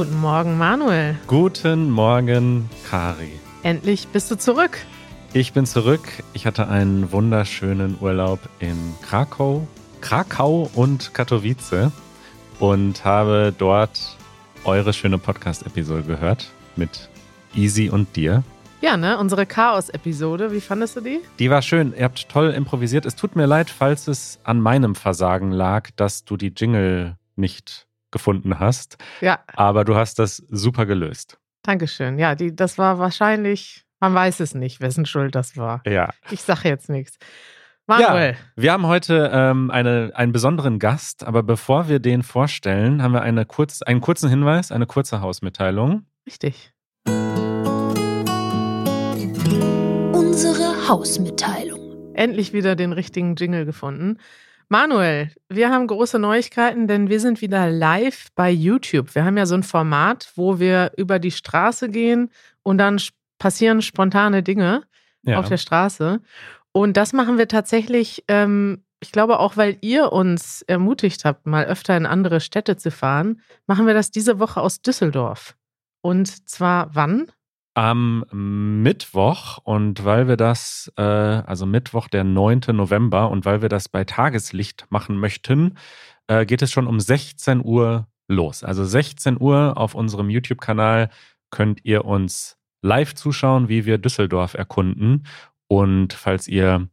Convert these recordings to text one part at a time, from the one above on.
Guten Morgen, Manuel. Guten Morgen, Kari. Endlich bist du zurück. Ich bin zurück. Ich hatte einen wunderschönen Urlaub in Krakau, Krakau und Katowice und habe dort eure schöne Podcast-Episode gehört mit Easy und dir. Ja, ne? Unsere Chaos-Episode. Wie fandest du die? Die war schön. Ihr habt toll improvisiert. Es tut mir leid, falls es an meinem Versagen lag, dass du die Jingle nicht gefunden hast. Ja. Aber du hast das super gelöst. Dankeschön. Ja, die, das war wahrscheinlich, man weiß es nicht, wessen Schuld das war. Ja. Ich sage jetzt nichts. Manuel. Ja, wir haben heute ähm, eine, einen besonderen Gast, aber bevor wir den vorstellen, haben wir eine kurz, einen kurzen Hinweis, eine kurze Hausmitteilung. Richtig. Unsere Hausmitteilung. Endlich wieder den richtigen Jingle gefunden. Manuel, wir haben große Neuigkeiten, denn wir sind wieder live bei YouTube. Wir haben ja so ein Format, wo wir über die Straße gehen und dann passieren spontane Dinge Ja. auf der Straße. Und das machen wir tatsächlich, ähm, ich glaube auch, weil ihr uns ermutigt habt, mal öfter in andere Städte zu fahren, machen wir das diese Woche aus Düsseldorf. Und zwar wann? Am Mittwoch und weil wir das, äh, also Mittwoch, der 9. November und weil wir das bei Tageslicht machen möchten, äh, geht es schon um 16 Uhr los. Also 16 Uhr auf unserem YouTube-Kanal könnt ihr uns live zuschauen, wie wir Düsseldorf erkunden. Und falls ihr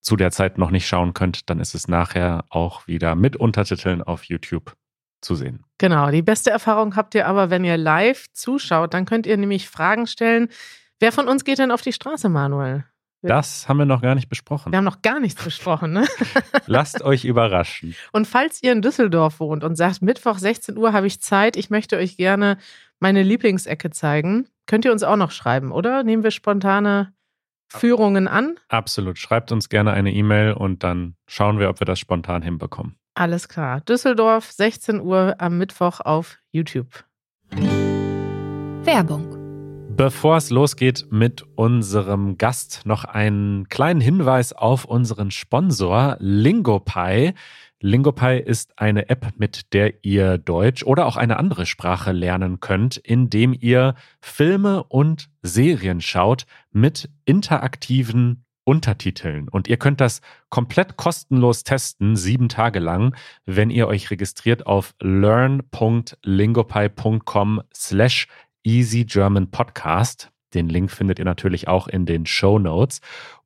zu der Zeit noch nicht schauen könnt, dann ist es nachher auch wieder mit Untertiteln auf YouTube zu sehen. Genau, die beste Erfahrung habt ihr aber, wenn ihr live zuschaut, dann könnt ihr nämlich Fragen stellen. Wer von uns geht denn auf die Straße, Manuel? Das haben wir noch gar nicht besprochen. Wir haben noch gar nichts besprochen, ne? Lasst euch überraschen. Und falls ihr in Düsseldorf wohnt und sagt, Mittwoch 16 Uhr habe ich Zeit, ich möchte euch gerne meine Lieblingsecke zeigen, könnt ihr uns auch noch schreiben, oder? Nehmen wir spontane Führungen an? Absolut. Schreibt uns gerne eine E-Mail und dann schauen wir, ob wir das spontan hinbekommen. Alles klar. Düsseldorf, 16 Uhr am Mittwoch auf YouTube. Werbung. Bevor es losgeht mit unserem Gast, noch einen kleinen Hinweis auf unseren Sponsor Lingopie. Lingopie ist eine App, mit der ihr Deutsch oder auch eine andere Sprache lernen könnt, indem ihr Filme und Serien schaut mit interaktiven Untertiteln. Und ihr könnt das komplett kostenlos testen, sieben Tage lang, wenn ihr euch registriert auf learn.lingopie.com slash Easy German Podcast. Den Link findet ihr natürlich auch in den Show Notes.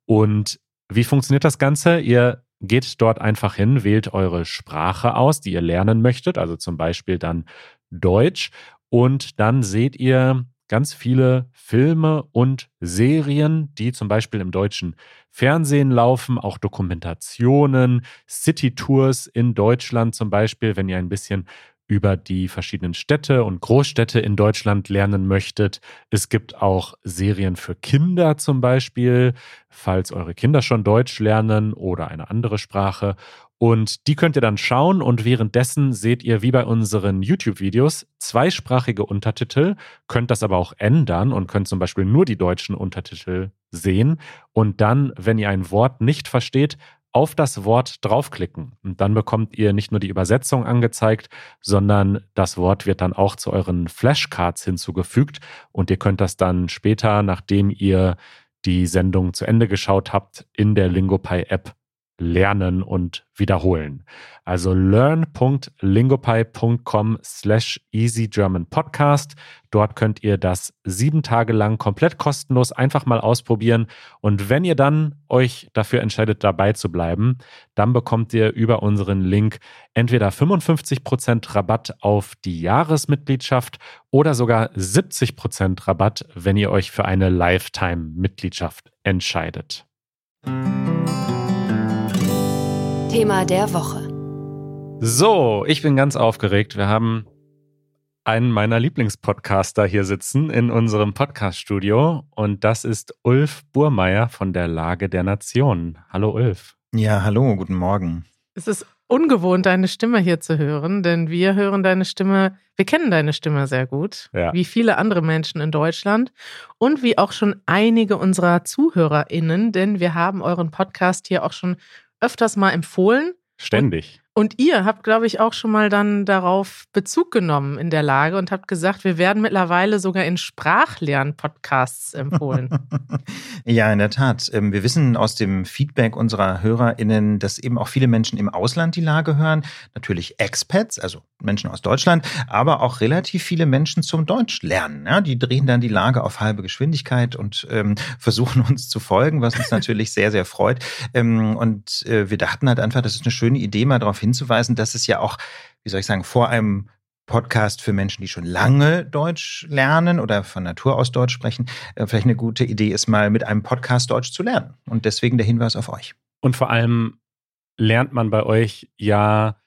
Und wie funktioniert das Ganze? Ihr geht dort einfach hin, wählt eure Sprache aus, die ihr lernen möchtet, also zum Beispiel dann Deutsch. Und dann seht ihr ganz viele Filme und Serien, die zum Beispiel im deutschen Fernsehen laufen, auch Dokumentationen, City-Tours in Deutschland zum Beispiel, wenn ihr ein bisschen über die verschiedenen Städte und Großstädte in Deutschland lernen möchtet. Es gibt auch Serien für Kinder zum Beispiel, falls eure Kinder schon Deutsch lernen oder eine andere Sprache. Und die könnt ihr dann schauen und währenddessen seht ihr wie bei unseren YouTube-Videos zweisprachige Untertitel, könnt das aber auch ändern und könnt zum Beispiel nur die deutschen Untertitel sehen. Und dann, wenn ihr ein Wort nicht versteht, auf das Wort draufklicken. Und dann bekommt ihr nicht nur die Übersetzung angezeigt, sondern das Wort wird dann auch zu euren Flashcards hinzugefügt. Und ihr könnt das dann später, nachdem ihr die Sendung zu Ende geschaut habt, in der Lingopie-App lernen und wiederholen. Also learn.lingopie.com slash easygermanpodcast. Dort könnt ihr das sieben Tage lang komplett kostenlos einfach mal ausprobieren. Und wenn ihr dann euch dafür entscheidet, dabei zu bleiben, dann bekommt ihr über unseren Link entweder 55% Rabatt auf die Jahresmitgliedschaft oder sogar 70% Rabatt, wenn ihr euch für eine Lifetime-Mitgliedschaft entscheidet. Thema der Woche. So, ich bin ganz aufgeregt. Wir haben einen meiner Lieblingspodcaster hier sitzen in unserem Podcaststudio und das ist Ulf Burmeier von der Lage der Nationen. Hallo Ulf. Ja, hallo, guten Morgen. Es ist ungewohnt, deine Stimme hier zu hören, denn wir hören deine Stimme, wir kennen deine Stimme sehr gut, Ja. wie viele andere Menschen in Deutschland und wie auch schon einige unserer ZuhörerInnen, denn wir haben euren Podcast hier auch schon öfters mal empfohlen Ständig. Und ihr habt, glaube ich, auch schon mal dann darauf Bezug genommen in der Lage und habt gesagt, wir werden mittlerweile sogar in Sprachlern-Podcasts empfohlen. ja, in der Tat. Ähm, wir wissen aus dem Feedback unserer HörerInnen, dass eben auch viele Menschen im Ausland die Lage hören. Natürlich Expats, also Menschen aus Deutschland, aber auch relativ viele Menschen zum Deutsch lernen. Ja, die drehen dann die Lage auf halbe Geschwindigkeit und ähm, versuchen uns zu folgen, was uns natürlich sehr, sehr freut. Ähm, und äh, wir dachten halt einfach, das ist eine schöne Idee, mal darauf hinzuweisen, dass es ja auch, wie soll ich sagen, vor einem Podcast für Menschen, die schon lange Deutsch lernen oder von Natur aus Deutsch sprechen, äh, vielleicht eine gute Idee ist, mal mit einem Podcast Deutsch zu lernen. Und deswegen der Hinweis auf euch. Und vor allem lernt man bei euch ja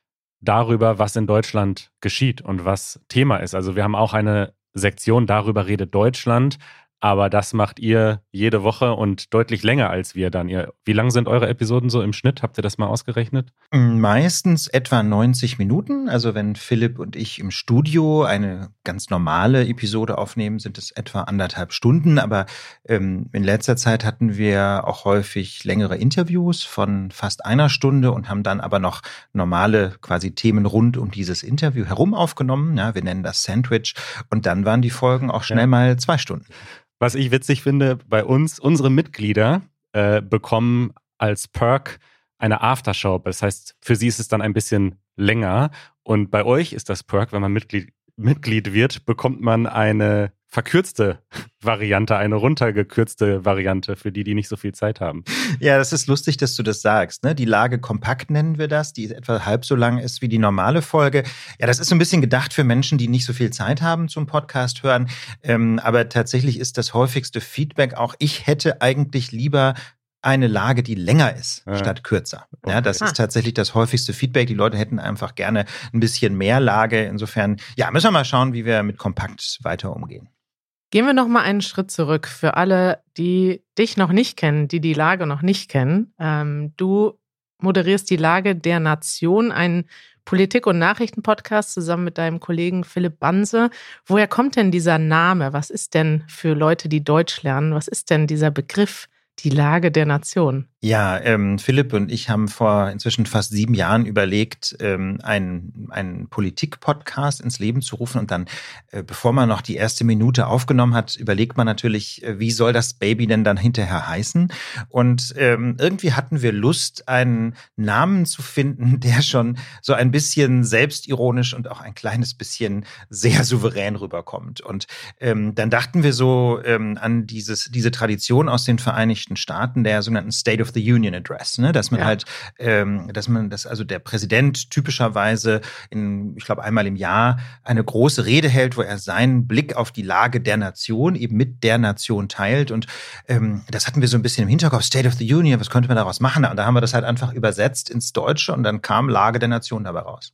darüber, was in Deutschland geschieht und was Thema ist. Also wir haben auch eine Sektion, darüber redet Deutschland. Aber das macht ihr jede Woche und deutlich länger als wir dann. Ihr, wie lang sind eure Episoden so im Schnitt? Habt ihr das mal ausgerechnet? Meistens etwa 90 Minuten. Also wenn Philipp und ich im Studio eine ganz normale Episode aufnehmen, sind es etwa anderthalb Stunden. Aber ähm, in letzter Zeit hatten wir auch häufig längere Interviews von fast einer Stunde und haben dann aber noch normale quasi Themen rund um dieses Interview herum aufgenommen. Ja, wir nennen das Sandwich. Und dann waren die Folgen auch schnell ja. mal zwei Stunden. Was ich witzig finde, bei uns, unsere Mitglieder äh, bekommen als Perk eine Aftershow. Das heißt, für sie ist es dann ein bisschen länger. Und bei euch ist das Perk, wenn man Mitglied, Mitglied wird, bekommt man eine verkürzte Variante, eine runtergekürzte Variante für die, die nicht so viel Zeit haben. Ja, das ist lustig, dass du das sagst. Ne? Die Lage kompakt nennen wir das, die etwa halb so lang ist wie die normale Folge. Ja, das ist so ein bisschen gedacht für Menschen, die nicht so viel Zeit haben zum Podcast hören. Ähm, aber tatsächlich ist das häufigste Feedback auch, ich hätte eigentlich lieber eine Lage, die länger ist, ja. statt kürzer. Okay. Ja, das ist tatsächlich das häufigste Feedback. Die Leute hätten einfach gerne ein bisschen mehr Lage. Insofern, ja, müssen wir mal schauen, wie wir mit kompakt weiter umgehen. Gehen wir noch mal einen Schritt zurück für alle, die dich noch nicht kennen, die die Lage noch nicht kennen. Ähm, du moderierst die Lage der Nation, einen Politik- und Nachrichtenpodcast zusammen mit deinem Kollegen Philipp Banse. Woher kommt denn dieser Name? Was ist denn für Leute, die Deutsch lernen? Was ist denn dieser Begriff die Lage der Nation? Ja, ähm, Philipp und ich haben vor inzwischen fast sieben Jahren überlegt, ähm, einen, einen Politik-Podcast ins Leben zu rufen. Und dann, äh, bevor man noch die erste Minute aufgenommen hat, überlegt man natürlich, äh, wie soll das Baby denn dann hinterher heißen? Und ähm, irgendwie hatten wir Lust, einen Namen zu finden, der schon so ein bisschen selbstironisch und auch ein kleines bisschen sehr souverän rüberkommt. Und ähm, dann dachten wir so ähm, an dieses, diese Tradition aus den Vereinigten Staaten, der sogenannten State of the Union Address, ne? dass man ja. halt, ähm, dass man, dass also der Präsident typischerweise in, ich glaube, einmal im Jahr eine große Rede hält, wo er seinen Blick auf die Lage der Nation eben mit der Nation teilt. Und ähm, das hatten wir so ein bisschen im Hinterkopf, State of the Union, was könnte man daraus machen? Und da haben wir das halt einfach übersetzt ins Deutsche und dann kam Lage der Nation dabei raus.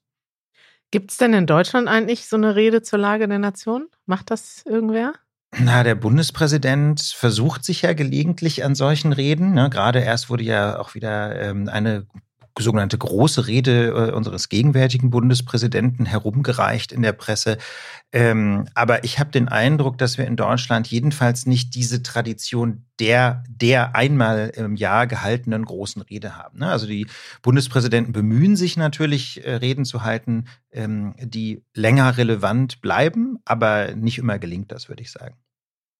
Gibt es denn in Deutschland eigentlich so eine Rede zur Lage der Nation? Macht das irgendwer? Na, der Bundespräsident versucht sich ja gelegentlich an solchen Reden. Ne? Gerade erst wurde ja auch wieder ähm, eine sogenannte große Rede äh, unseres gegenwärtigen Bundespräsidenten herumgereicht in der Presse. Ähm, aber ich habe den Eindruck, dass wir in Deutschland jedenfalls nicht diese Tradition der, der einmal im Jahr gehaltenen großen Rede haben. Ne? Also die Bundespräsidenten bemühen sich natürlich, äh, Reden zu halten, ähm, die länger relevant bleiben, aber nicht immer gelingt das, würde ich sagen.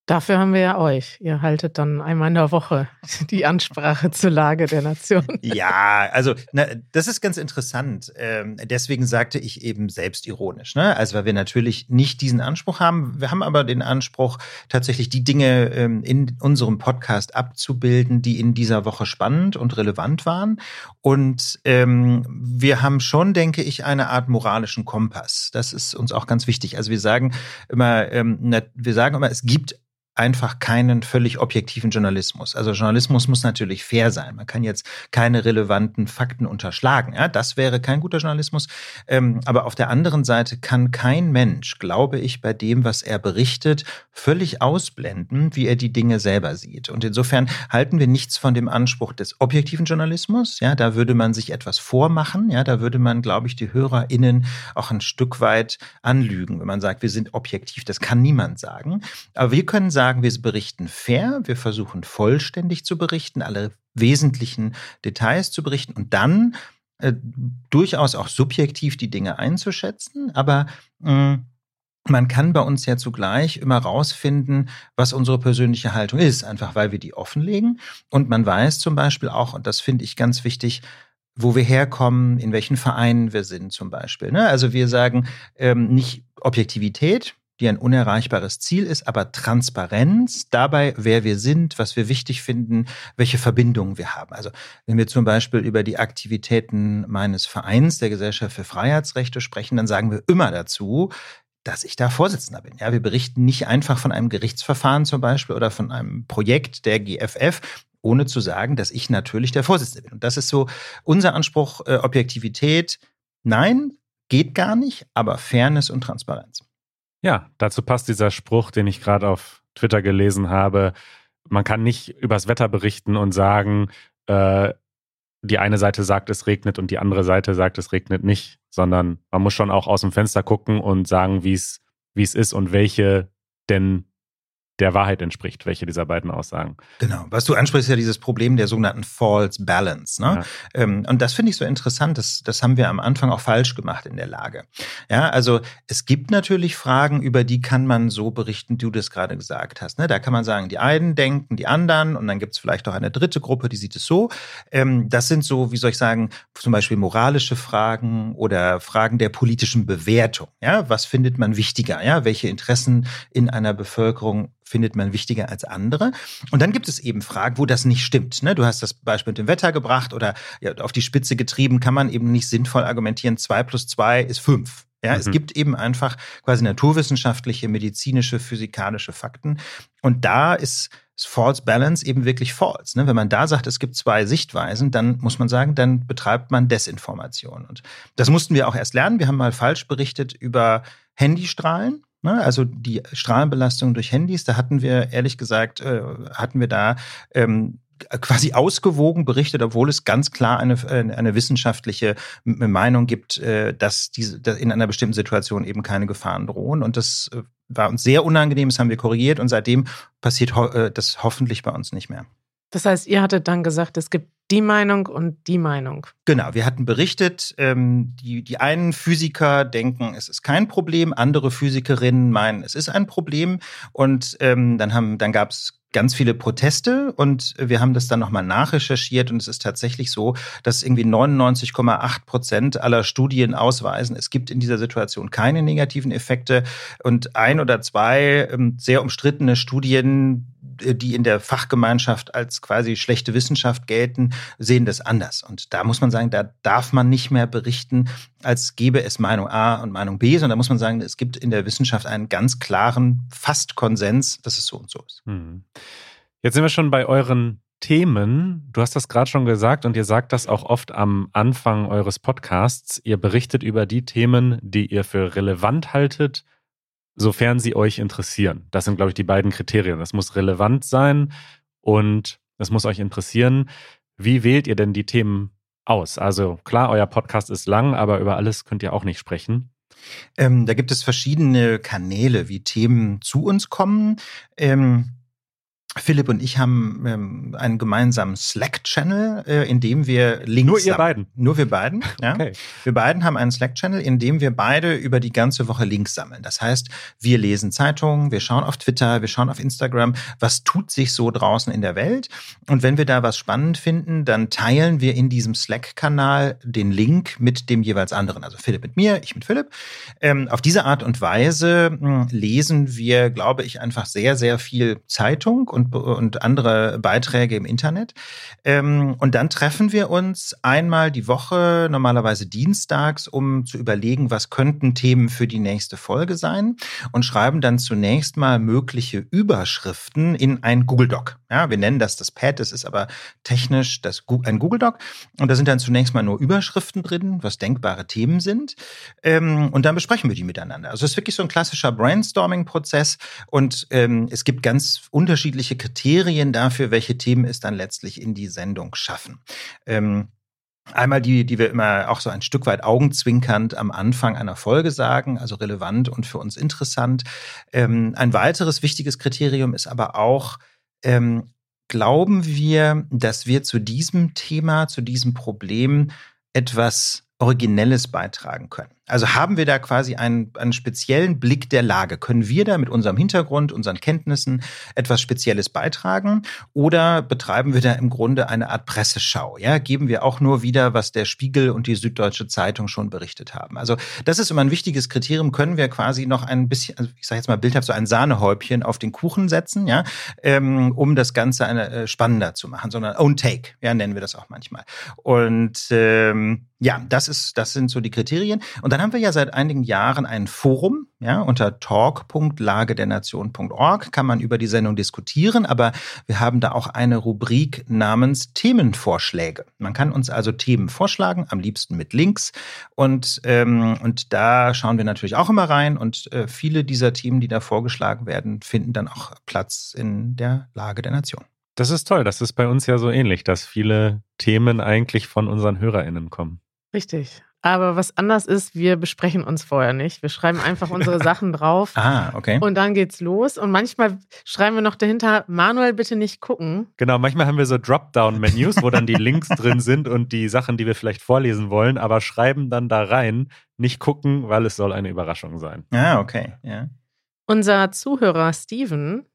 Dafür haben wir ja euch. Ihr haltet dann einmal in der Woche die Ansprache zur Lage der Nation. Ja, also na, das ist ganz interessant. Ähm, deswegen sagte ich eben selbstironisch. Ne? Also weil wir natürlich nicht diesen Anspruch haben. Wir haben aber den Anspruch, tatsächlich die Dinge ähm, in unserem Podcast abzubilden, die in dieser Woche spannend und relevant waren. Und ähm, wir haben schon, denke ich, eine Art moralischen Kompass. Das ist uns auch ganz wichtig. Also wir sagen immer, ähm, wir sagen immer, es gibt einfach keinen völlig objektiven Journalismus. Also Journalismus muss natürlich fair sein. Man kann jetzt keine relevanten Fakten unterschlagen. Ja, das wäre kein guter Journalismus. Ähm, aber auf der anderen Seite kann kein Mensch, glaube ich, bei dem, was er berichtet, völlig ausblenden, wie er die Dinge selber sieht. Und insofern halten wir nichts von dem Anspruch des objektiven Journalismus. Ja, da würde man sich etwas vormachen. Ja, da würde man, glaube ich, die HörerInnen auch ein Stück weit anlügen, wenn man sagt, wir sind objektiv. Das kann niemand sagen. Aber wir können sagen, sagen, wir berichten fair, wir versuchen vollständig zu berichten, alle wesentlichen Details zu berichten und dann äh, durchaus auch subjektiv die Dinge einzuschätzen, aber mh, mm, man kann bei uns ja zugleich immer rausfinden, was unsere persönliche Haltung ist, einfach weil wir die offenlegen. Und man weiß zum Beispiel auch, und das finde ich ganz wichtig, wo wir herkommen, in welchen Vereinen wir sind zum Beispiel. Ne? Also wir sagen ähm, nicht Objektivität, die ein unerreichbares Ziel ist, aber Transparenz dabei, wer wir sind, was wir wichtig finden, welche Verbindungen wir haben. Also wenn wir zum Beispiel über die Aktivitäten meines Vereins, der Gesellschaft für Freiheitsrechte sprechen, dann sagen wir immer dazu, dass ich da Vorsitzender bin. Ja, wir berichten nicht einfach von einem Gerichtsverfahren zum Beispiel oder von einem Projekt der GFF, ohne zu sagen, dass ich natürlich der Vorsitzende bin. Und das ist so unser Anspruch, äh, Objektivität. Nein, geht gar nicht, aber Fairness und Transparenz. Ja, dazu passt dieser Spruch, den ich gerade auf Twitter gelesen habe. Man kann nicht übers Wetter berichten und sagen, äh, die eine Seite sagt, es regnet und die andere Seite sagt, es regnet nicht, sondern man muss schon auch aus dem Fenster gucken und sagen, wie es wie es ist und welche denn der Wahrheit entspricht, welche dieser beiden Aussagen. Genau. Was du ansprichst, ist ja dieses Problem der sogenannten False Balance. Ne? Ja. Ähm, und das finde ich so interessant. Das, das haben wir am Anfang auch falsch gemacht in der Lage. Ja, also es gibt natürlich Fragen, über die kann man so berichten, du das gerade gesagt hast. Ne? Da kann man sagen, die einen denken, die anderen und dann gibt es vielleicht auch eine dritte Gruppe, die sieht es so. Ähm, das sind so, wie soll ich sagen, zum Beispiel moralische Fragen oder Fragen der politischen Bewertung. Ja, was findet man wichtiger? Ja, welche Interessen in einer Bevölkerung findet man wichtiger als andere. Und dann gibt es eben Fragen, wo das nicht stimmt. Ne? Du hast das Beispiel mit dem Wetter gebracht oder ja, auf die Spitze getrieben, kann man eben nicht sinnvoll argumentieren, zwei plus zwei ist fünf. Ja, mhm. es gibt eben einfach quasi naturwissenschaftliche, medizinische, physikalische Fakten. Und da ist False Balance eben wirklich false. Ne? Wenn man da sagt, es gibt zwei Sichtweisen, dann muss man sagen, dann betreibt man Desinformation. Und das mussten wir auch erst lernen. Wir haben mal falsch berichtet über Handystrahlen. Ne? Also die Strahlenbelastung durch Handys, da hatten wir ehrlich gesagt, äh, hatten wir da ähm, quasi ausgewogen berichtet, obwohl es ganz klar eine, äh, eine wissenschaftliche Meinung gibt, äh, dass diese dass in einer bestimmten Situation eben keine Gefahren drohen. Und das äh, war uns sehr unangenehm, das haben wir korrigiert und seitdem passiert das hoffentlich bei uns nicht mehr. Das heißt, ihr hattet dann gesagt, es gibt die Meinung und die Meinung. Genau, wir hatten berichtet, ähm, die, die einen Physiker denken, es ist kein Problem, andere Physikerinnen meinen, es ist ein Problem. Und ähm, dann, haben, dann gab es ganz viele Proteste und wir haben das dann nochmal nachrecherchiert und es ist tatsächlich so, dass irgendwie 99,8 Prozent aller Studien ausweisen, es gibt in dieser Situation keine negativen Effekte und ein oder zwei ähm, sehr umstrittene Studien, die in der Fachgemeinschaft als quasi schlechte Wissenschaft gelten, sehen das anders. Und da muss man sagen, da darf man nicht mehr berichten, als gäbe es Meinung A und Meinung B, sondern da muss man sagen, es gibt in der Wissenschaft einen ganz klaren, fast Konsens, dass es so und so ist. Hm. Jetzt sind wir schon bei euren Themen. Du hast das gerade schon gesagt und ihr sagt das auch oft am Anfang eures Podcasts. Ihr berichtet über die Themen, die ihr für relevant haltet sofern sie euch interessieren. Das sind, glaube ich, die beiden Kriterien. Das muss relevant sein und es muss euch interessieren. Wie wählt ihr denn die Themen aus? Also klar, euer Podcast ist lang, aber über alles könnt ihr auch nicht sprechen. Ähm, da gibt es verschiedene Kanäle, wie Themen zu uns kommen. Ähm Philipp und ich haben ähm, einen gemeinsamen Slack-Channel, äh, in dem wir Links. Nur ihr beiden. Nur wir beiden. Ja. Okay. Wir beiden haben einen Slack-Channel, in dem wir beide über die ganze Woche Links sammeln. Das heißt, wir lesen Zeitungen, wir schauen auf Twitter, wir schauen auf Instagram, was tut sich so draußen in der Welt. Und wenn wir da was spannend finden, dann teilen wir in diesem Slack-Kanal den Link mit dem jeweils anderen. Also Philipp mit mir, ich mit Philipp. Ähm, auf diese Art und Weise mh, hm, lesen wir, glaube ich, einfach sehr, sehr viel Zeitung und, und andere Beiträge im Internet. Ähm, und dann treffen wir uns einmal die Woche, normalerweise dienstags, um zu überlegen, was könnten Themen für die nächste Folge sein und schreiben dann zunächst mal mögliche Überschriften in ein Google Doc. Ja, wir nennen das das Pad, das ist aber technisch das, ein Google Doc. Und da sind dann zunächst mal nur Überschriften drin, was denkbare Themen sind. Ähm, und dann besprechen wir die miteinander. Also es ist wirklich so ein klassischer Brainstorming-Prozess und ähm, es gibt ganz unterschiedliche unterschiedliche Kriterien dafür, welche Themen es dann letztlich in die Sendung schaffen. Ähm, Einmal die, die wir immer auch so ein Stück weit augenzwinkernd am Anfang einer Folge sagen, also relevant und für uns interessant. Ähm, ein weiteres wichtiges Kriterium ist aber auch, ähm, glauben wir, dass wir zu diesem Thema, zu diesem Problem etwas Originelles beitragen können. Also haben wir da quasi einen, einen speziellen Blick der Lage? Können wir da mit unserem Hintergrund, unseren Kenntnissen etwas Spezielles beitragen? Oder betreiben wir da im Grunde eine Art Presseschau? Ja, geben wir auch nur wieder, was der Spiegel und die Süddeutsche Zeitung schon berichtet haben? Also das ist immer ein wichtiges Kriterium. Können wir quasi noch ein bisschen, also ich sage jetzt mal bildhaft, so ein Sahnehäubchen auf den Kuchen setzen, ja, ähm, um das Ganze eine, äh, spannender zu machen, sondern Own Take, ja, nennen wir das auch manchmal. Und ähm, ja, das ist, das sind so die Kriterien. Und dann haben wir ja seit einigen Jahren ein Forum, ja, unter talk.lagedernation.org kann man über die Sendung diskutieren, aber wir haben da auch eine Rubrik namens Themenvorschläge. Man kann uns also Themen vorschlagen, am liebsten mit Links. Und, ähm, und da schauen wir natürlich auch immer rein. Und äh, viele dieser Themen, die da vorgeschlagen werden, finden dann auch Platz in der Lage der Nation. Das ist toll. Das ist bei uns ja so ähnlich, dass viele Themen eigentlich von unseren HörerInnen kommen. Richtig. Aber was anders ist, wir besprechen uns vorher nicht. Wir schreiben einfach unsere Sachen drauf. Ah, okay. Und dann geht's los. Und manchmal schreiben wir noch dahinter, Manuel, bitte nicht gucken. Genau, manchmal haben wir so Dropdown-Menüs, wo dann die Links drin sind und die Sachen, die wir vielleicht vorlesen wollen, aber schreiben dann da rein, nicht gucken, weil es soll eine Überraschung sein. Ah, okay. Ja. Unser Zuhörer Steven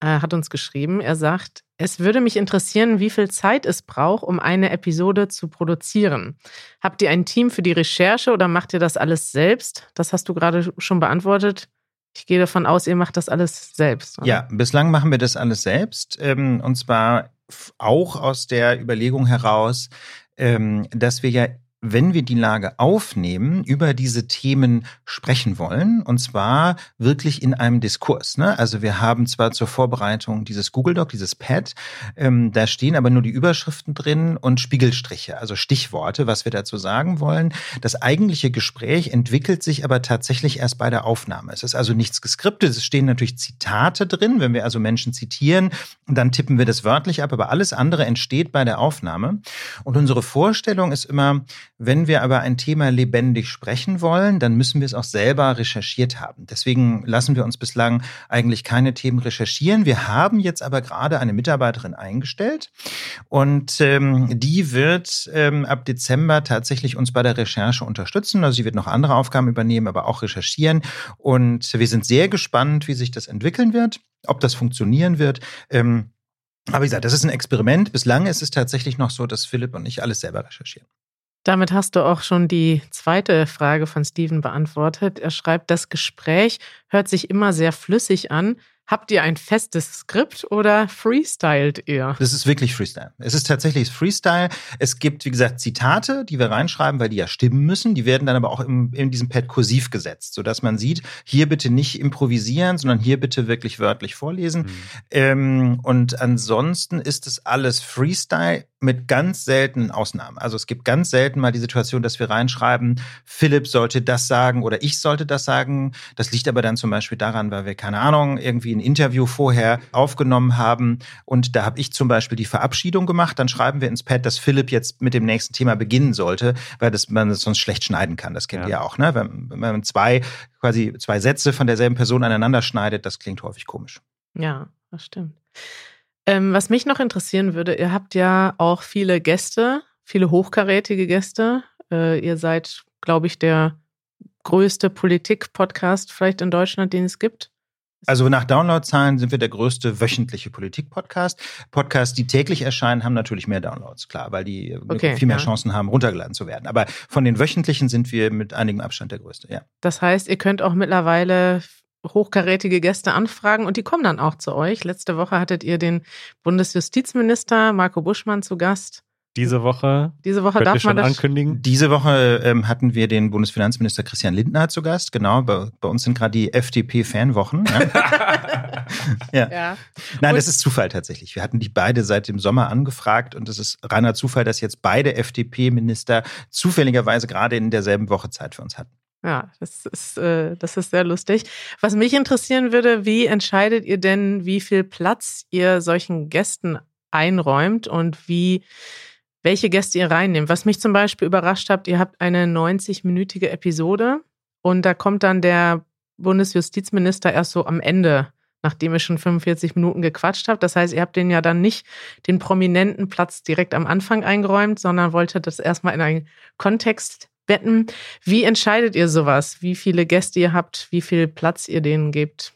äh, hat uns geschrieben, er sagt, es würde mich interessieren, wie viel Zeit es braucht, um eine Episode zu produzieren. Habt ihr ein Team für die Recherche oder macht ihr das alles selbst? Das hast du gerade schon beantwortet. Ich gehe davon aus, ihr macht das alles selbst. Oder? Ja, bislang machen wir das alles selbst. Ähm, und zwar auch aus der Überlegung heraus, ähm, dass wir ja wenn wir die Lage aufnehmen, über diese Themen sprechen wollen, und zwar wirklich in einem Diskurs. Ne? Also wir haben zwar zur Vorbereitung dieses Google Doc, dieses Pad, ähm, da stehen aber nur die Überschriften drin und Spiegelstriche, also Stichworte, was wir dazu sagen wollen. Das eigentliche Gespräch entwickelt sich aber tatsächlich erst bei der Aufnahme. Es ist also nichts geskriptet, es stehen natürlich Zitate drin, wenn wir also Menschen zitieren, dann tippen wir das wörtlich ab, aber alles andere entsteht bei der Aufnahme. Und unsere Vorstellung ist immer, wenn wir aber ein Thema lebendig sprechen wollen, dann müssen wir es auch selber recherchiert haben. Deswegen lassen wir uns bislang eigentlich keine Themen recherchieren. Wir haben jetzt aber gerade eine Mitarbeiterin eingestellt und ähm, die wird ähm, ab Dezember tatsächlich uns bei der Recherche unterstützen. Also sie wird noch andere Aufgaben übernehmen, aber auch recherchieren. Und wir sind sehr gespannt, wie sich das entwickeln wird, ob das funktionieren wird. Ähm, aber wie gesagt, das ist ein Experiment. Bislang ist es tatsächlich noch so, dass Philipp und ich alles selber recherchieren. Damit hast du auch schon die zweite Frage von Steven beantwortet. Er schreibt, das Gespräch hört sich immer sehr flüssig an. Habt ihr ein festes Skript oder freestylt ihr? Das ist wirklich Freestyle. Es ist tatsächlich Freestyle. Es gibt, wie gesagt, Zitate, die wir reinschreiben, weil die ja stimmen müssen. Die werden dann aber auch im, in diesem Pad kursiv gesetzt, sodass man sieht, hier bitte nicht improvisieren, sondern hier bitte wirklich wörtlich vorlesen. Mhm. Ähm, und ansonsten ist es alles Freestyle mit ganz seltenen Ausnahmen. Also es gibt ganz selten mal die Situation, dass wir reinschreiben, Philipp sollte das sagen oder ich sollte das sagen. Das liegt aber dann zum Beispiel daran, weil wir, keine Ahnung, irgendwie ein Interview vorher aufgenommen haben und da habe ich zum Beispiel die Verabschiedung gemacht. Dann schreiben wir ins Pad, dass Philipp jetzt mit dem nächsten Thema beginnen sollte, weil das, man das sonst schlecht schneiden kann. Das kennt ja. ihr auch, ne? Wenn, wenn man zwei, quasi zwei Sätze von derselben Person aneinander schneidet, das klingt häufig komisch. Ja, das stimmt. Ähm, was mich noch interessieren würde, ihr habt ja auch viele Gäste, viele hochkarätige Gäste. Äh, ihr seid, glaube ich, der größte Politik-Podcast vielleicht in Deutschland, den es gibt. Also nach Downloadzahlen sind wir der größte wöchentliche Politik-Podcast. Podcasts, die täglich erscheinen, haben natürlich mehr Downloads, klar, weil die okay, viel mehr ja. Chancen haben, runtergeladen zu werden. Aber von den wöchentlichen sind wir mit einigem Abstand der größte, ja. Das heißt, ihr könnt auch mittlerweile hochkarätige Gäste anfragen und die kommen dann auch zu euch. Letzte Woche hattet ihr den Bundesjustizminister Marco Buschmann zu Gast. Diese Woche, diese Woche darf man das ankündigen. Diese Woche ähm, hatten wir den Bundesfinanzminister Christian Lindner zu Gast. Genau, bei, bei uns sind gerade die FDP-Fanwochen. Ja. ja. ja. Nein, und das ist Zufall tatsächlich. Wir hatten die beide seit dem Sommer angefragt und es ist reiner Zufall, dass jetzt beide FDP-Minister zufälligerweise gerade in derselben Woche Zeit für uns hatten. Ja, das ist, äh, das ist sehr lustig. Was mich interessieren würde, wie entscheidet ihr denn, wie viel Platz ihr solchen Gästen einräumt und wie, welche Gäste ihr reinnehmt? Was mich zum Beispiel überrascht habt, ihr habt eine 90-minütige Episode und da kommt dann der Bundesjustizminister erst so am Ende nachdem ihr schon 45 Minuten gequatscht habt. Das heißt, ihr habt den ja dann nicht den prominenten Platz direkt am Anfang eingeräumt, sondern wolltet das erstmal in einen Kontext betten. Wie entscheidet ihr sowas? Wie viele Gäste ihr habt, wie viel Platz ihr denen gebt?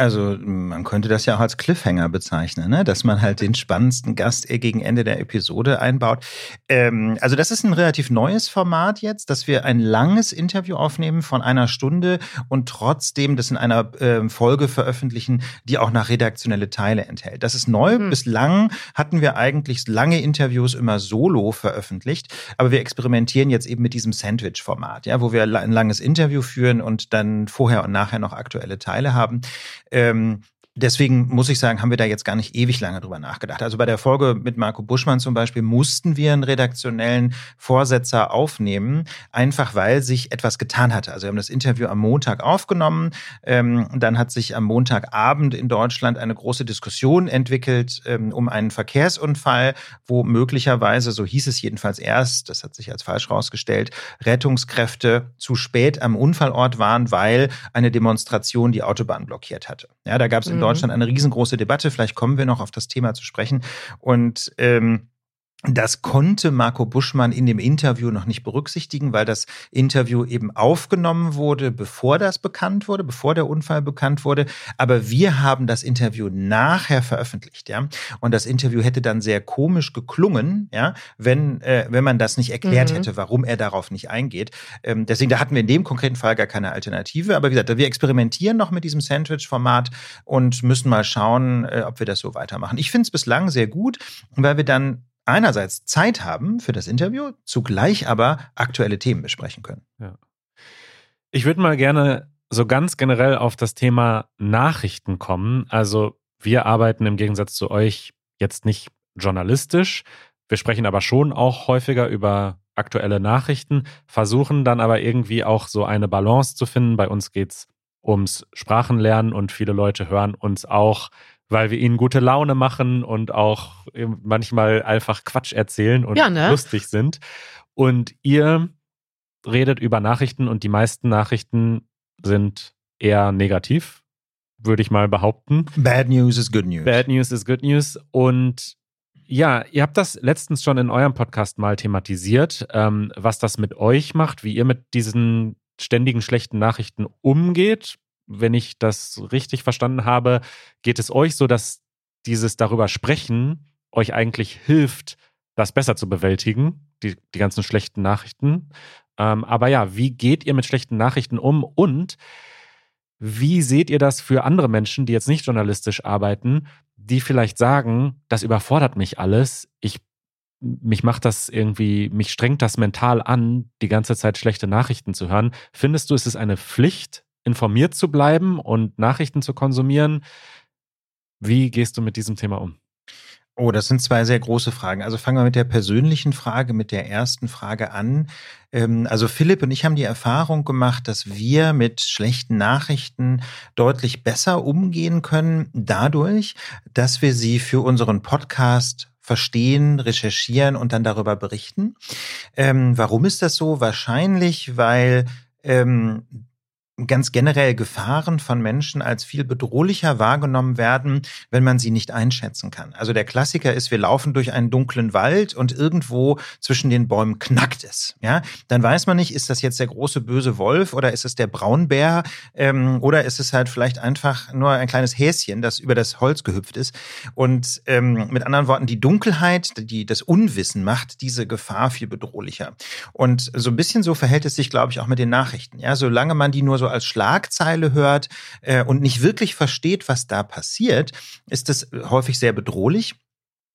Also man könnte das ja auch als Cliffhanger bezeichnen, ne? dass man halt den spannendsten Gast gegen Ende der Episode einbaut. Ähm, also das ist ein relativ neues Format jetzt, dass wir ein langes Interview aufnehmen von einer Stunde und trotzdem das in einer äh, Folge veröffentlichen, die auch nach redaktionelle Teile enthält. Das ist neu. Mhm. Bislang hatten wir eigentlich lange Interviews immer solo veröffentlicht, aber wir experimentieren jetzt eben mit diesem Sandwich-Format, ja, wo wir ein langes Interview führen und dann vorher und nachher noch aktuelle Teile haben. Ähm, Deswegen muss ich sagen, haben wir da jetzt gar nicht ewig lange drüber nachgedacht. Also bei der Folge mit Marco Buschmann zum Beispiel mussten wir einen redaktionellen Vorsetzer aufnehmen, einfach weil sich etwas getan hatte. Also wir haben das Interview am Montag aufgenommen. Ähm, dann hat sich am Montagabend in Deutschland eine große Diskussion entwickelt ähm, um einen Verkehrsunfall, wo möglicherweise, so hieß es jedenfalls erst, das hat sich als falsch herausgestellt, Rettungskräfte zu spät am Unfallort waren, weil eine Demonstration die Autobahn blockiert hatte. Ja, da gab es in mhm. Deutschland eine riesengroße Debatte. Vielleicht kommen wir noch auf das Thema zu sprechen. Und ähm, das konnte Marco Buschmann in dem Interview noch nicht berücksichtigen, weil das Interview eben aufgenommen wurde, bevor das bekannt wurde, bevor der Unfall bekannt wurde. Aber wir haben das Interview nachher veröffentlicht, ja. Und das Interview hätte dann sehr komisch geklungen, ja, wenn, äh, wenn man das nicht erklärt mhm. hätte, warum er darauf nicht eingeht. Ähm, deswegen, da hatten wir in dem konkreten Fall gar keine Alternative. Aber wie gesagt, wir experimentieren noch mit diesem Sandwich-Format und müssen mal schauen, äh, ob wir das so weitermachen. Ich finde es bislang sehr gut, weil wir dann einerseits Zeit haben für das Interview, zugleich aber aktuelle Themen besprechen können. Ja. Ich würde mal gerne so ganz generell auf das Thema Nachrichten kommen. Also wir arbeiten im Gegensatz zu euch jetzt nicht journalistisch. Wir sprechen aber schon auch häufiger über aktuelle Nachrichten, versuchen dann aber irgendwie auch so eine Balance zu finden. Bei uns geht es ums Sprachenlernen und viele Leute hören uns auch weil wir ihnen gute Laune machen und auch manchmal einfach Quatsch erzählen und ja, ne? lustig sind. Und ihr redet über Nachrichten und die meisten Nachrichten sind eher negativ, würde ich mal behaupten. Bad News is good news. Bad News is good news. Und ja, ihr habt das letztens schon in eurem Podcast mal thematisiert, ähm, was das mit euch macht, wie ihr mit diesen ständigen schlechten Nachrichten umgeht wenn ich das richtig verstanden habe, geht es euch so, dass dieses darüber sprechen euch eigentlich hilft, das besser zu bewältigen, die, die ganzen schlechten Nachrichten. Ähm, aber ja, wie geht ihr mit schlechten Nachrichten um und wie seht ihr das für andere Menschen, die jetzt nicht journalistisch arbeiten, die vielleicht sagen, das überfordert mich alles, ich mich macht das irgendwie, mich strengt das mental an, die ganze Zeit schlechte Nachrichten zu hören. Findest du, ist es eine Pflicht, informiert zu bleiben und Nachrichten zu konsumieren. Wie gehst du mit diesem Thema um? Oh, das sind zwei sehr große Fragen. Also fangen wir mit der persönlichen Frage, mit der ersten Frage an. Ähm, also Philipp und ich haben die Erfahrung gemacht, dass wir mit schlechten Nachrichten deutlich besser umgehen können, dadurch, dass wir sie für unseren Podcast verstehen, recherchieren und dann darüber berichten. Ähm, warum ist das so? Wahrscheinlich, weil ähm, ganz generell Gefahren von Menschen als viel bedrohlicher wahrgenommen werden, wenn man sie nicht einschätzen kann. Also der Klassiker ist, wir laufen durch einen dunklen Wald und irgendwo zwischen den Bäumen knackt es. Ja, dann weiß man nicht, ist das jetzt der große böse Wolf oder ist es der Braunbär ähm, oder ist es halt vielleicht einfach nur ein kleines Häschen, das über das Holz gehüpft ist. Und ähm, mit anderen Worten, die Dunkelheit, die das Unwissen macht diese Gefahr viel bedrohlicher. Und so ein bisschen so verhält es sich, glaube ich, auch mit den Nachrichten. Ja, solange man die nur so als Schlagzeile hört äh, und nicht wirklich versteht, was da passiert, ist das häufig sehr bedrohlich.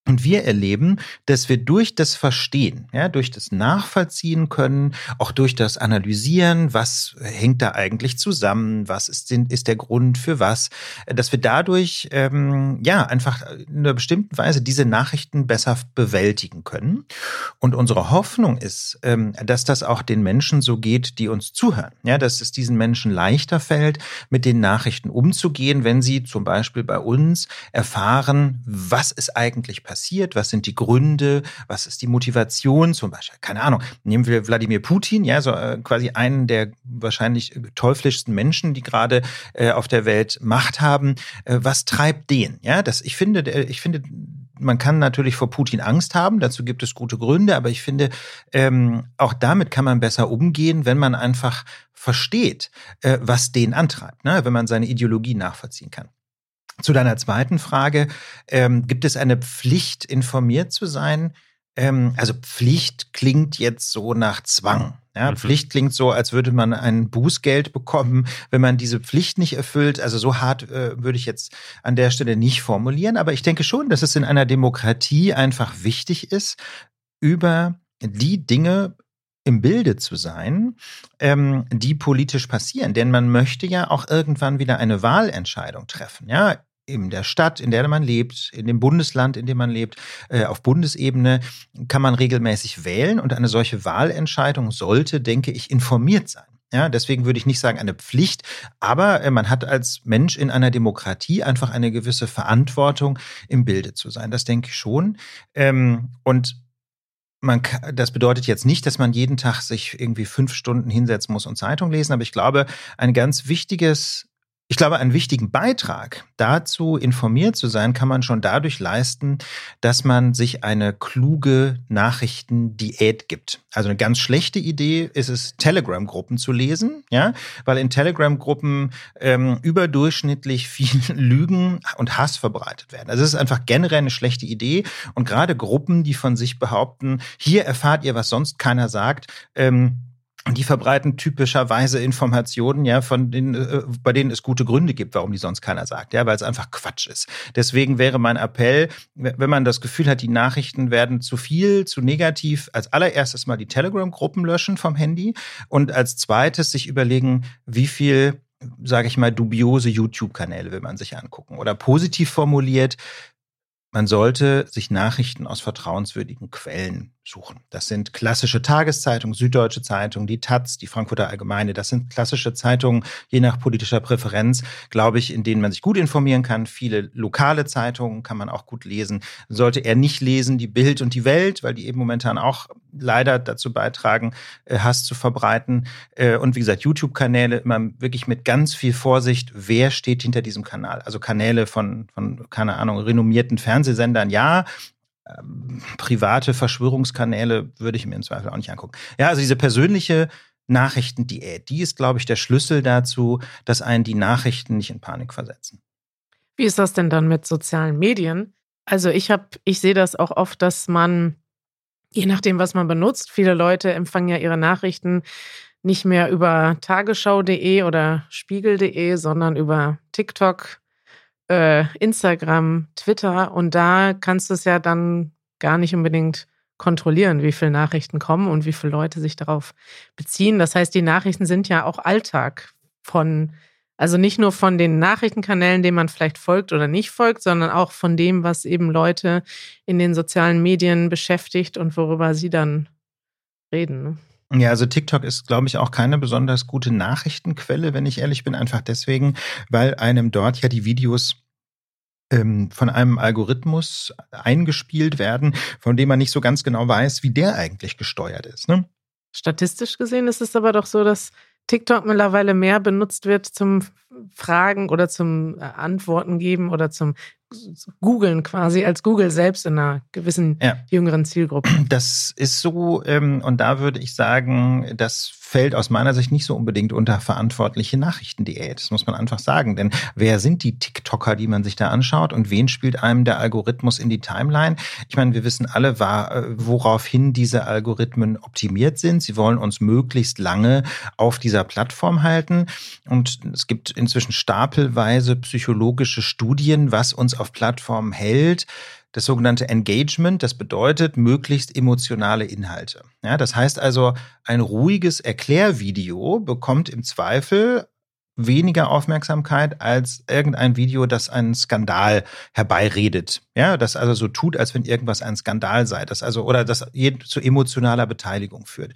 Und wir erleben, dass wir durch das Verstehen, ja, durch das Nachvollziehen können, auch durch das Analysieren, was hängt da eigentlich zusammen, was ist, den, ist der Grund für was, dass wir dadurch ähm, ja einfach in einer bestimmten Weise diese Nachrichten besser bewältigen können. Und unsere Hoffnung ist, ähm, dass das auch den Menschen so geht, die uns zuhören. Ja, dass es diesen Menschen leichter fällt, mit den Nachrichten umzugehen, wenn sie zum Beispiel bei uns erfahren, was ist eigentlich passiert passiert, was sind die Gründe, was ist die Motivation, zum Beispiel, keine Ahnung, nehmen wir Wladimir Putin, ja, so äh, quasi einen der wahrscheinlich teuflischsten Menschen, die gerade äh, auf der Welt Macht haben. Äh, was treibt den? Ja, das, ich finde, ich finde, man kann natürlich vor Putin Angst haben, dazu gibt es gute Gründe, aber ich finde, ähm, auch damit kann man besser umgehen, wenn man einfach versteht, äh, was den antreibt, ne? wenn man seine Ideologie nachvollziehen kann. Zu deiner zweiten Frage, ähm, gibt es eine Pflicht, informiert zu sein? Ähm, also Pflicht klingt jetzt so nach Zwang. Ja, mhm. Pflicht klingt so, als würde man ein Bußgeld bekommen, wenn man diese Pflicht nicht erfüllt. Also so hart äh, würde ich jetzt an der Stelle nicht formulieren. Aber ich denke schon, dass es in einer Demokratie einfach wichtig ist, über die Dinge im Bilde zu sein, ähm, die politisch passieren. Denn man möchte ja auch irgendwann wieder eine Wahlentscheidung treffen. Ja, in der Stadt, in der man lebt, in dem Bundesland, in dem man lebt, äh, auf Bundesebene kann man regelmäßig wählen und eine solche Wahlentscheidung sollte, denke ich, informiert sein. Ja, deswegen würde ich nicht sagen eine Pflicht, aber äh, man hat als Mensch in einer Demokratie einfach eine gewisse Verantwortung, im Bilde zu sein. Das denke ich schon. Ähm, und man, das bedeutet jetzt nicht, dass man jeden Tag sich irgendwie fünf Stunden hinsetzen muss und Zeitung lesen, aber ich glaube, ein ganz wichtiges ich glaube, einen wichtigen Beitrag dazu, informiert zu sein, kann man schon dadurch leisten, dass man sich eine kluge Nachrichtendiät gibt. Also eine ganz schlechte Idee ist es, Telegram-Gruppen zu lesen, ja, weil in Telegram-Gruppen ähm, überdurchschnittlich viel Lügen und Hass verbreitet werden. Also es ist einfach generell eine schlechte Idee und gerade Gruppen, die von sich behaupten, hier erfahrt ihr, was sonst keiner sagt, ähm, die verbreiten typischerweise Informationen, ja, von denen, äh, bei denen es gute Gründe gibt, warum die sonst keiner sagt, ja, weil es einfach Quatsch ist. Deswegen wäre mein Appell, wenn man das Gefühl hat, die Nachrichten werden zu viel, zu negativ, als allererstes mal die Telegram-Gruppen löschen vom Handy und als zweites sich überlegen, wie viel sage ich mal, dubiose YouTube-Kanäle will man sich angucken. Oder positiv formuliert, man sollte sich Nachrichten aus vertrauenswürdigen Quellen suchen. Das sind klassische Tageszeitungen, Süddeutsche Zeitung, die Taz, die Frankfurter Allgemeine. Das sind klassische Zeitungen, je nach politischer Präferenz, glaube ich, in denen man sich gut informieren kann. Viele lokale Zeitungen kann man auch gut lesen. Sollte er nicht lesen, die Bild und die Welt, weil die eben momentan auch leider dazu beitragen, äh, Hass zu verbreiten. Äh, und wie gesagt, YouTube-Kanäle immer wirklich mit ganz viel Vorsicht, wer steht hinter diesem Kanal. Also Kanäle von, von keine Ahnung, renommierten Fernsehsendern, ja, ähm, private Verschwörungskanäle würde ich mir im Zweifel auch nicht angucken. Ja, also diese persönliche Nachrichtendiät, die ist, glaube ich, der Schlüssel dazu, dass einen die Nachrichten nicht in Panik versetzen. Wie ist das denn dann mit sozialen Medien? Also ich habe, ich sehe das auch oft, dass man, je nachdem, was man benutzt, viele Leute empfangen ja ihre Nachrichten nicht mehr über tagesschau.de oder spiegel.de, sondern über TikTok, äh, Instagram, Twitter und da kannst du es ja dann gar nicht unbedingt kontrollieren, wie viele Nachrichten kommen und wie viele Leute sich darauf beziehen. Das heißt, die Nachrichten sind ja auch Alltag von, also nicht nur von den Nachrichtenkanälen, denen man vielleicht folgt oder nicht folgt, sondern auch von dem, was eben Leute in den sozialen Medien beschäftigt und worüber sie dann reden. Ja, also TikTok ist, glaube ich, auch keine besonders gute Nachrichtenquelle, wenn ich ehrlich bin, einfach deswegen, weil einem dort ja die Videos ähm, von einem Algorithmus eingespielt werden, von dem man nicht so ganz genau weiß, wie der eigentlich gesteuert ist. Ne? Statistisch gesehen ist es aber doch so, dass TikTok mittlerweile mehr benutzt wird zum Fragen oder zum äh, Antworten geben oder zum googeln quasi als Google selbst in einer gewissen ja. jüngeren Zielgruppe. Das ist so ähm, und da würde ich sagen, das fällt aus meiner Sicht nicht so unbedingt unter verantwortliche Nachrichtendiät. Das muss man einfach sagen. Denn wer sind die TikToker, die man sich da anschaut und wen spielt einem der Algorithmus in die Timeline? Ich meine, wir wissen alle, woraufhin diese Algorithmen optimiert sind. Sie wollen uns möglichst lange auf dieser Plattform halten. Und es gibt inzwischen stapelweise psychologische Studien, was uns auf Plattformen hält das sogenannte Engagement. Das bedeutet möglichst emotionale Inhalte. Ja, das heißt also, ein ruhiges Erklärvideo bekommt im Zweifel weniger Aufmerksamkeit als irgendein Video, das einen Skandal herbeiredet. Ja, das also so tut, als wenn irgendwas ein Skandal sei, das also oder das zu emotionaler Beteiligung führt.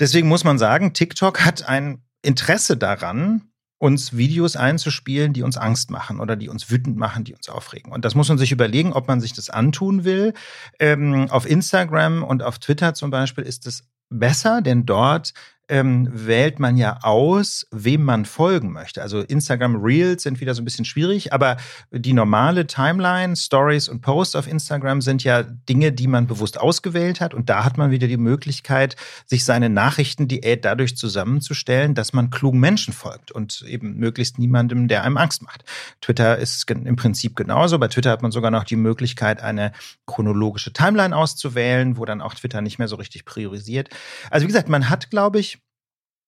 Deswegen muss man sagen, TikTok hat ein Interesse daran, uns Videos einzuspielen, die uns Angst machen oder die uns wütend machen, die uns aufregen. Und das muss man sich überlegen, ob man sich das antun will. Ähm, auf Instagram und auf Twitter zum Beispiel ist es besser, denn dort ähm, wählt man ja aus, wem man folgen möchte. Also Instagram Reels sind wieder so ein bisschen schwierig, aber die normale Timeline, Stories und Posts auf Instagram sind ja Dinge, die man bewusst ausgewählt hat. Und da hat man wieder die Möglichkeit, sich seine Nachrichtendiät dadurch zusammenzustellen, dass man klugen Menschen folgt und eben möglichst niemandem, der einem Angst macht. Twitter ist im Prinzip genauso. Bei Twitter hat man sogar noch die Möglichkeit, eine chronologische Timeline auszuwählen, wo dann auch Twitter nicht mehr so richtig priorisiert. Also wie gesagt, man hat, glaube ich,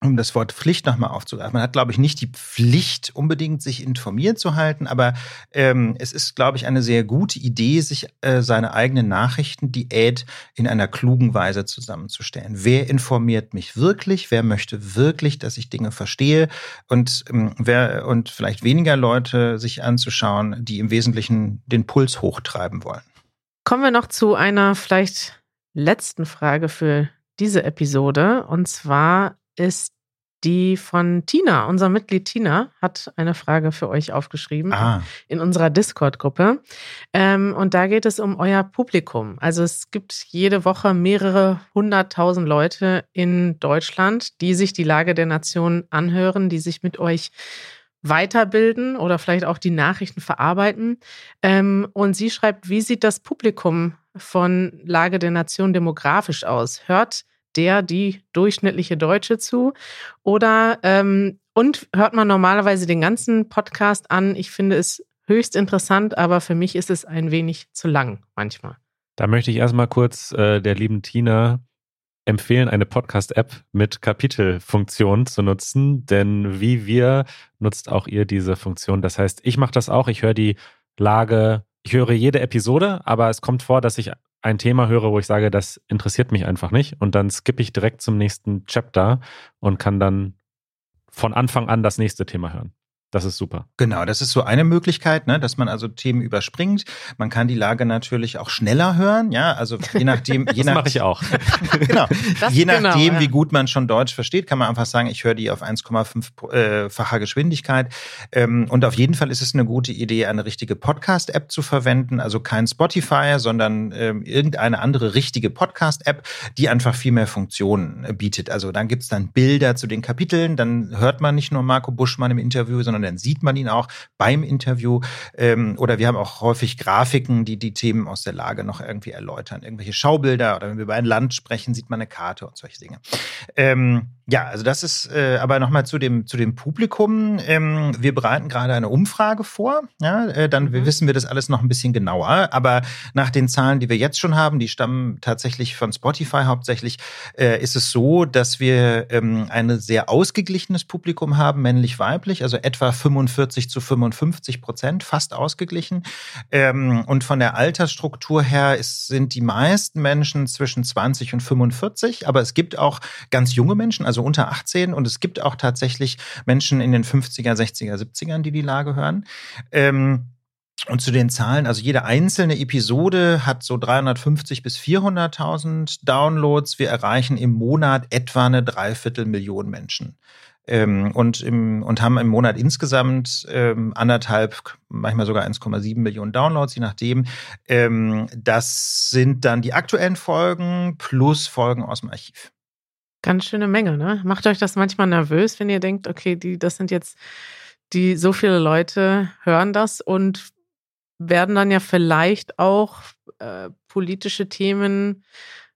um das Wort Pflicht nochmal aufzugreifen. Man hat, glaube ich, nicht die Pflicht, unbedingt sich informiert zu halten, aber ähm, es ist, glaube ich, eine sehr gute Idee, sich äh, seine eigene Nachrichtendiät in einer klugen Weise zusammenzustellen. Wer informiert mich wirklich? Wer möchte wirklich, dass ich Dinge verstehe? Und ähm, wer und vielleicht weniger Leute sich anzuschauen, die im Wesentlichen den Puls hochtreiben wollen. Kommen wir noch zu einer vielleicht letzten Frage für diese Episode. Und zwar ist die von Tina, unser Mitglied Tina, hat eine Frage für euch aufgeschrieben ah. in unserer Discord-Gruppe. Ähm, und da geht es um euer Publikum. Also es gibt jede Woche mehrere hunderttausend Leute in Deutschland, die sich die Lage der Nation anhören, die sich mit euch weiterbilden oder vielleicht auch die Nachrichten verarbeiten. Ähm, und sie schreibt, wie sieht das Publikum von Lage der Nation demografisch aus? Hört der, die durchschnittliche Deutsche zu? Oder ähm, und hört man normalerweise den ganzen Podcast an? Ich finde es höchst interessant, aber für mich ist es ein wenig zu lang manchmal. Da möchte ich erstmal kurz äh, der lieben Tina empfehlen, eine Podcast-App mit Kapitelfunktion zu nutzen, denn wie wir nutzt auch ihr diese Funktion. Das heißt, ich mache das auch, ich höre die Lage, ich höre jede Episode, aber es kommt vor, dass ich ein Thema höre, wo ich sage, das interessiert mich einfach nicht und dann skippe ich direkt zum nächsten Chapter und kann dann von Anfang an das nächste Thema hören. Das ist super. Genau, das ist so eine Möglichkeit, ne, dass man also Themen überspringt. Man kann die Lage natürlich auch schneller hören, ja, also je nachdem, je das mache ich auch. genau, das je genau, nachdem, ja. wie gut man schon Deutsch versteht, kann man einfach sagen, ich höre die auf 1,5-facher äh, Geschwindigkeit. Ähm, und auf jeden Fall ist es eine gute Idee, eine richtige Podcast-App zu verwenden, also kein Spotify, sondern ähm, irgendeine andere richtige Podcast-App, die einfach viel mehr Funktionen bietet. Also dann gibt's dann Bilder zu den Kapiteln, dann hört man nicht nur Marco Buschmann im Interview, sondern dann sieht man ihn auch beim Interview. Ähm, oder wir haben auch häufig Grafiken, die die Themen aus der Lage noch irgendwie erläutern. Irgendwelche Schaubilder oder wenn wir über ein Land sprechen, sieht man eine Karte und solche Dinge. Ähm, ja, also das ist äh, aber nochmal zu dem, zu dem Publikum. Ähm, wir bereiten gerade eine Umfrage vor. Ja, äh, dann mhm. wissen wir das alles noch ein bisschen genauer. Aber nach den Zahlen, die wir jetzt schon haben, die stammen tatsächlich von Spotify hauptsächlich, äh, ist es so, dass wir ähm, ein sehr ausgeglichenes Publikum haben, männlich-weiblich, also etwa 45 zu 55 Prozent, fast ausgeglichen. Ähm, und von der Altersstruktur her ist, sind die meisten Menschen zwischen 20 und 45, aber es gibt auch ganz junge Menschen, also also unter 18. Und es gibt auch tatsächlich Menschen in den 50er, 60er, 70ern, die die Lage hören. Ähm, und zu den Zahlen, also jede einzelne Episode hat so 350 bis 400.000 Downloads. Wir erreichen im Monat etwa eine Dreiviertelmillion Menschen. Ähm, und, im, und haben im Monat insgesamt ähm, anderthalb, manchmal sogar 1,7 Millionen Downloads, je nachdem. Ähm, das sind dann die aktuellen Folgen plus Folgen aus dem Archiv. Ganz schöne Menge, ne? Macht euch das manchmal nervös, wenn ihr denkt, okay, die, das sind jetzt die, so viele Leute hören das und werden dann ja vielleicht auch äh, politische Themen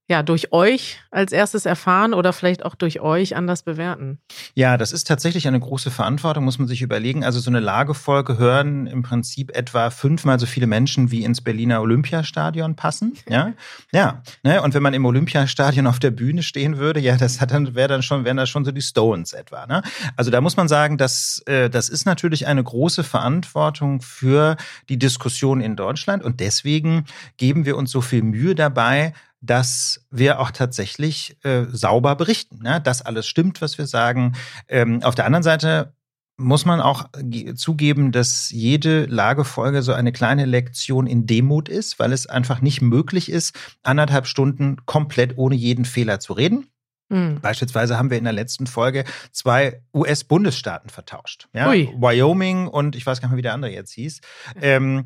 ja, durch euch als erstes erfahren oder vielleicht auch durch euch anders bewerten? Ja, das ist tatsächlich eine große Verantwortung, muss man sich überlegen. Also so eine Lagefolge hören im Prinzip etwa fünfmal so viele Menschen, wie ins Berliner Olympiastadion passen. Ja, ja. Ne? Und wenn man im Olympiastadion auf der Bühne stehen würde, ja, das hat dann, wäre dann schon, wären das schon so die Stones etwa. Ne? Also da muss man sagen, dass, äh, das ist natürlich eine große Verantwortung für die Diskussion in Deutschland. Und deswegen geben wir uns so viel Mühe dabei, dass wir auch tatsächlich äh, sauber berichten, ne? dass alles stimmt, was wir sagen. Ähm, auf der anderen Seite muss man auch zugeben, dass jede Lagefolge so eine kleine Lektion in Demut ist, weil es einfach nicht möglich ist, anderthalb Stunden komplett ohne jeden Fehler zu reden. Hm. Beispielsweise haben wir in der letzten Folge zwei US-Bundesstaaten vertauscht. Ja? Wyoming und ich weiß gar nicht mehr, wie der andere jetzt hieß. Ähm,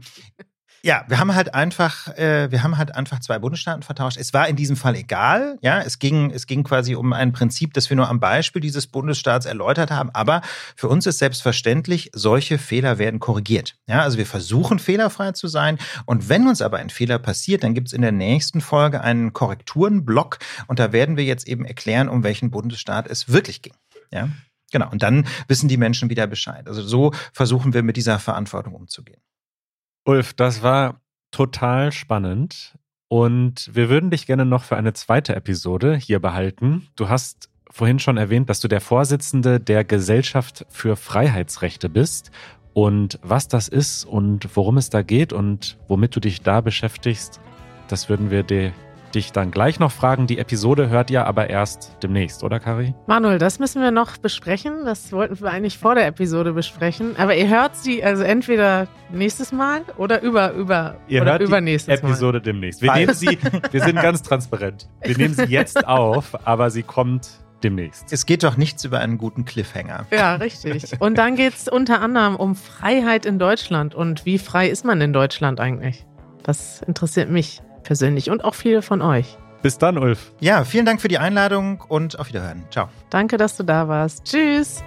ja, wir haben halt einfach, äh, wir haben halt einfach zwei Bundesstaaten vertauscht. Es war in diesem Fall egal, ja. Es ging, es ging quasi um ein Prinzip, das wir nur am Beispiel dieses Bundesstaats erläutert haben. Aber für uns ist selbstverständlich, solche Fehler werden korrigiert. Ja, also wir versuchen fehlerfrei zu sein. Und wenn uns aber ein Fehler passiert, dann gibt es in der nächsten Folge einen Korrekturenblock und da werden wir jetzt eben erklären, um welchen Bundesstaat es wirklich ging. Ja. Genau. Und dann wissen die Menschen wieder Bescheid. Also so versuchen wir mit dieser Verantwortung umzugehen. Ulf, das war total spannend und wir würden dich gerne noch für eine zweite Episode hier behalten. Du hast vorhin schon erwähnt, dass du der Vorsitzende der Gesellschaft für Freiheitsrechte bist und was das ist und worum es da geht und womit du dich da beschäftigst, das würden wir dir dich dann gleich noch fragen. Die Episode hört ihr aber erst demnächst, oder Kari? Manuel, das müssen wir noch besprechen. Das wollten wir eigentlich vor der Episode besprechen. Aber ihr hört sie also entweder nächstes Mal oder über, über Ihr oder hört die übernächstes Episode demnächst. Wir nehmen sie, wir sind ganz transparent. Wir nehmen sie jetzt auf, aber sie kommt demnächst. Es geht doch nichts über einen guten Cliffhanger. Mal. Ja, richtig. Und dann geht es unter anderem um Freiheit in Deutschland und wie frei ist man in Deutschland eigentlich? Das interessiert mich persönlich und auch viele von euch. Bis dann, Ulf. Ja, vielen Dank für die Einladung und auf Wiederhören. Ciao. Danke, dass du da warst. Tschüss.